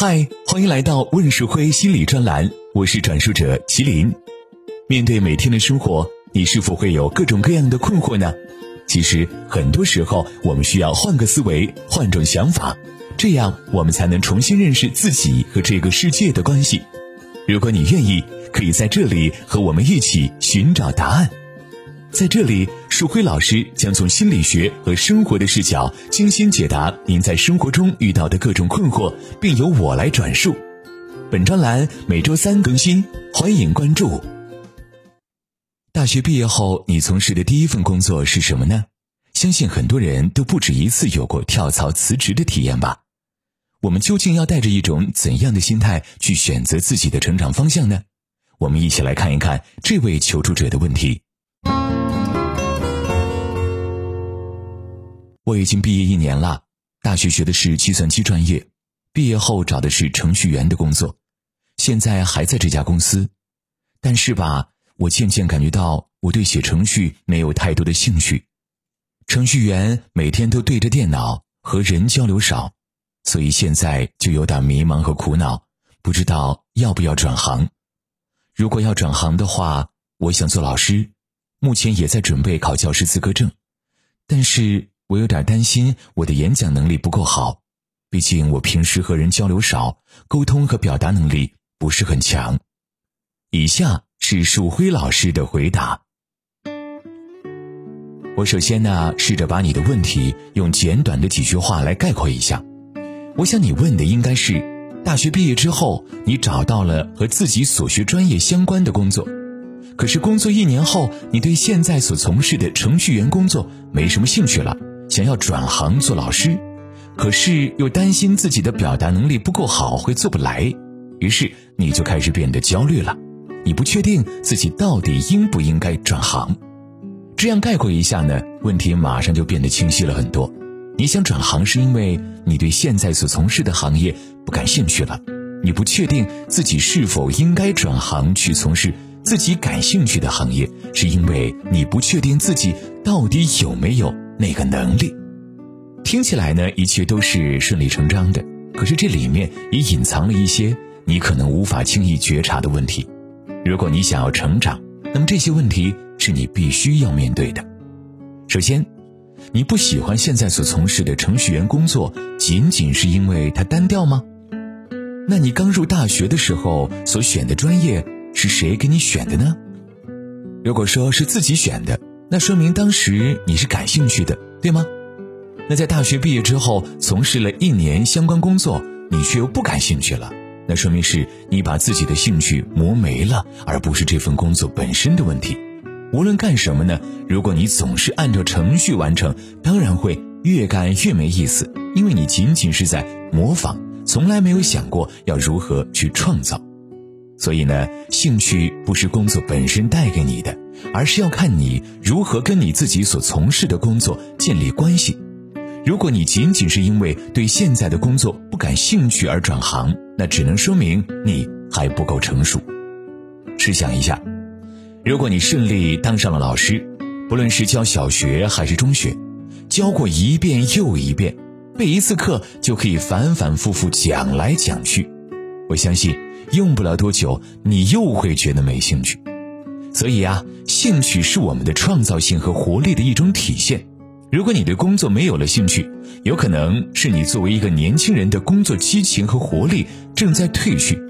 嗨，欢迎来到问世辉心理专栏，我是转述者麒麟。面对每天的生活，你是否会有各种各样的困惑呢？其实很多时候，我们需要换个思维，换种想法，这样我们才能重新认识自己和这个世界的关系。如果你愿意，可以在这里和我们一起寻找答案。在这里，树辉老师将从心理学和生活的视角精心解答您在生活中遇到的各种困惑，并由我来转述。本专栏每周三更新，欢迎关注。大学毕业后，你从事的第一份工作是什么呢？相信很多人都不止一次有过跳槽辞职的体验吧。我们究竟要带着一种怎样的心态去选择自己的成长方向呢？我们一起来看一看这位求助者的问题。我已经毕业一年了，大学学的是计算机专业，毕业后找的是程序员的工作，现在还在这家公司。但是吧，我渐渐感觉到我对写程序没有太多的兴趣。程序员每天都对着电脑，和人交流少，所以现在就有点迷茫和苦恼，不知道要不要转行。如果要转行的话，我想做老师，目前也在准备考教师资格证，但是。我有点担心我的演讲能力不够好，毕竟我平时和人交流少，沟通和表达能力不是很强。以下是树辉老师的回答。我首先呢，试着把你的问题用简短的几句话来概括一下。我想你问的应该是：大学毕业之后，你找到了和自己所学专业相关的工作，可是工作一年后，你对现在所从事的程序员工作没什么兴趣了。想要转行做老师，可是又担心自己的表达能力不够好会做不来，于是你就开始变得焦虑了。你不确定自己到底应不应该转行。这样概括一下呢，问题马上就变得清晰了很多。你想转行是因为你对现在所从事的行业不感兴趣了，你不确定自己是否应该转行去从事自己感兴趣的行业，是因为你不确定自己到底有没有。那个能力，听起来呢，一切都是顺理成章的。可是这里面也隐藏了一些你可能无法轻易觉察的问题。如果你想要成长，那么这些问题是你必须要面对的。首先，你不喜欢现在所从事的程序员工作，仅仅是因为它单调吗？那你刚入大学的时候所选的专业是谁给你选的呢？如果说是自己选的。那说明当时你是感兴趣的，对吗？那在大学毕业之后，从事了一年相关工作，你却又不感兴趣了，那说明是你把自己的兴趣磨没了，而不是这份工作本身的问题。无论干什么呢，如果你总是按照程序完成，当然会越干越没意思，因为你仅仅是在模仿，从来没有想过要如何去创造。所以呢，兴趣不是工作本身带给你的。而是要看你如何跟你自己所从事的工作建立关系。如果你仅仅是因为对现在的工作不感兴趣而转行，那只能说明你还不够成熟。试想一下，如果你顺利当上了老师，不论是教小学还是中学，教过一遍又一遍，背一次课就可以反反复复讲来讲去，我相信用不了多久，你又会觉得没兴趣。所以啊，兴趣是我们的创造性和活力的一种体现。如果你对工作没有了兴趣，有可能是你作为一个年轻人的工作激情和活力正在褪去。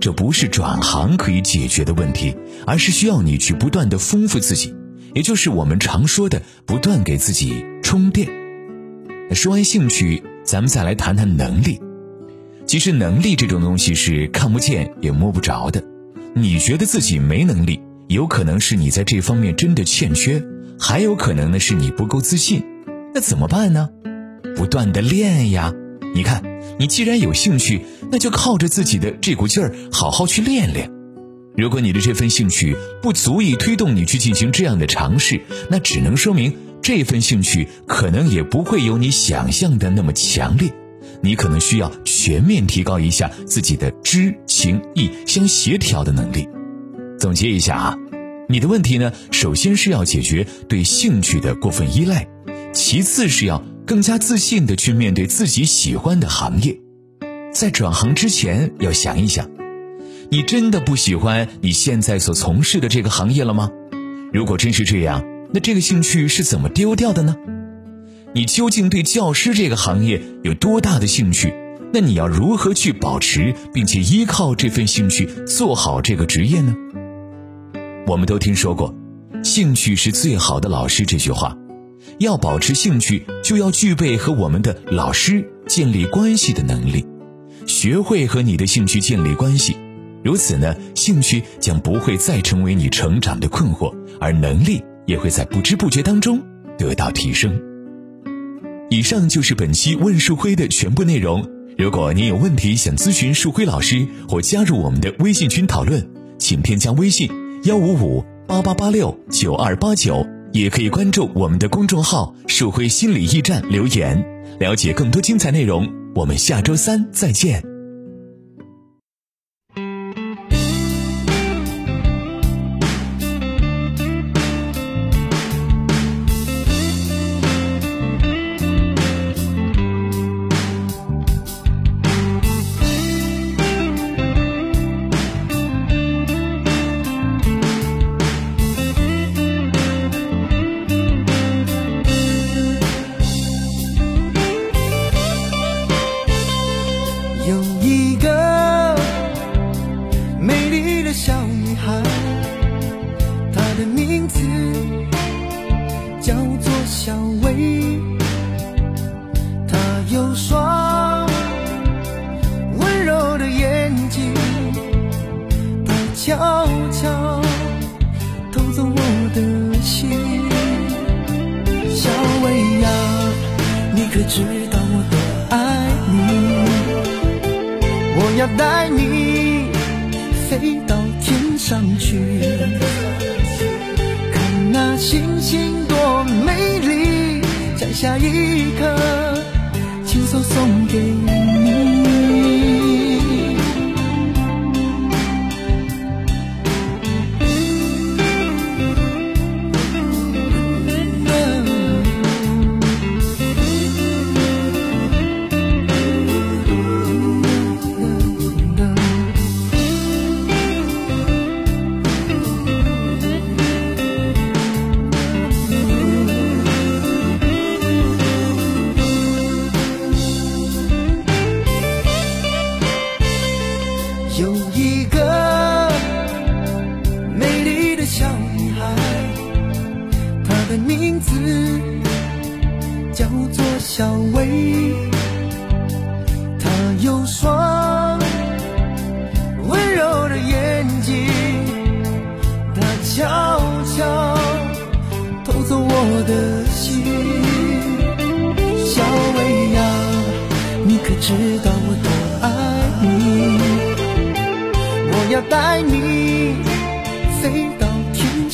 这不是转行可以解决的问题，而是需要你去不断的丰富自己，也就是我们常说的不断给自己充电。说完兴趣，咱们再来谈谈能力。其实能力这种东西是看不见也摸不着的。你觉得自己没能力？有可能是你在这方面真的欠缺，还有可能呢是你不够自信，那怎么办呢？不断的练呀！你看，你既然有兴趣，那就靠着自己的这股劲儿，好好去练练。如果你的这份兴趣不足以推动你去进行这样的尝试，那只能说明这份兴趣可能也不会有你想象的那么强烈。你可能需要全面提高一下自己的知情意相协调的能力。总结一下啊，你的问题呢，首先是要解决对兴趣的过分依赖，其次是要更加自信的去面对自己喜欢的行业，在转行之前要想一想，你真的不喜欢你现在所从事的这个行业了吗？如果真是这样，那这个兴趣是怎么丢掉的呢？你究竟对教师这个行业有多大的兴趣？那你要如何去保持，并且依靠这份兴趣做好这个职业呢？我们都听说过“兴趣是最好的老师”这句话，要保持兴趣，就要具备和我们的老师建立关系的能力。学会和你的兴趣建立关系，如此呢，兴趣将不会再成为你成长的困惑，而能力也会在不知不觉当中得到提升。以上就是本期问树辉的全部内容。如果您有问题想咨询树辉老师，或加入我们的微信群讨论，请添加微信幺五五八八八六九二八九，也可以关注我们的公众号“树辉心理驿站”留言，了解更多精彩内容。我们下周三再见。叫做小薇她有双温柔的眼睛她悄悄偷走我的心小薇呀你可知道我多爱你？我要带你飞到天上去看那星星多下一刻亲手送给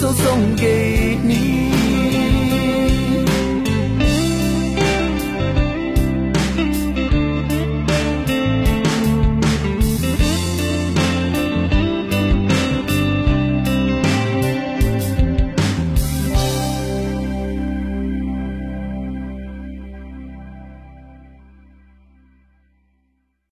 手送给你。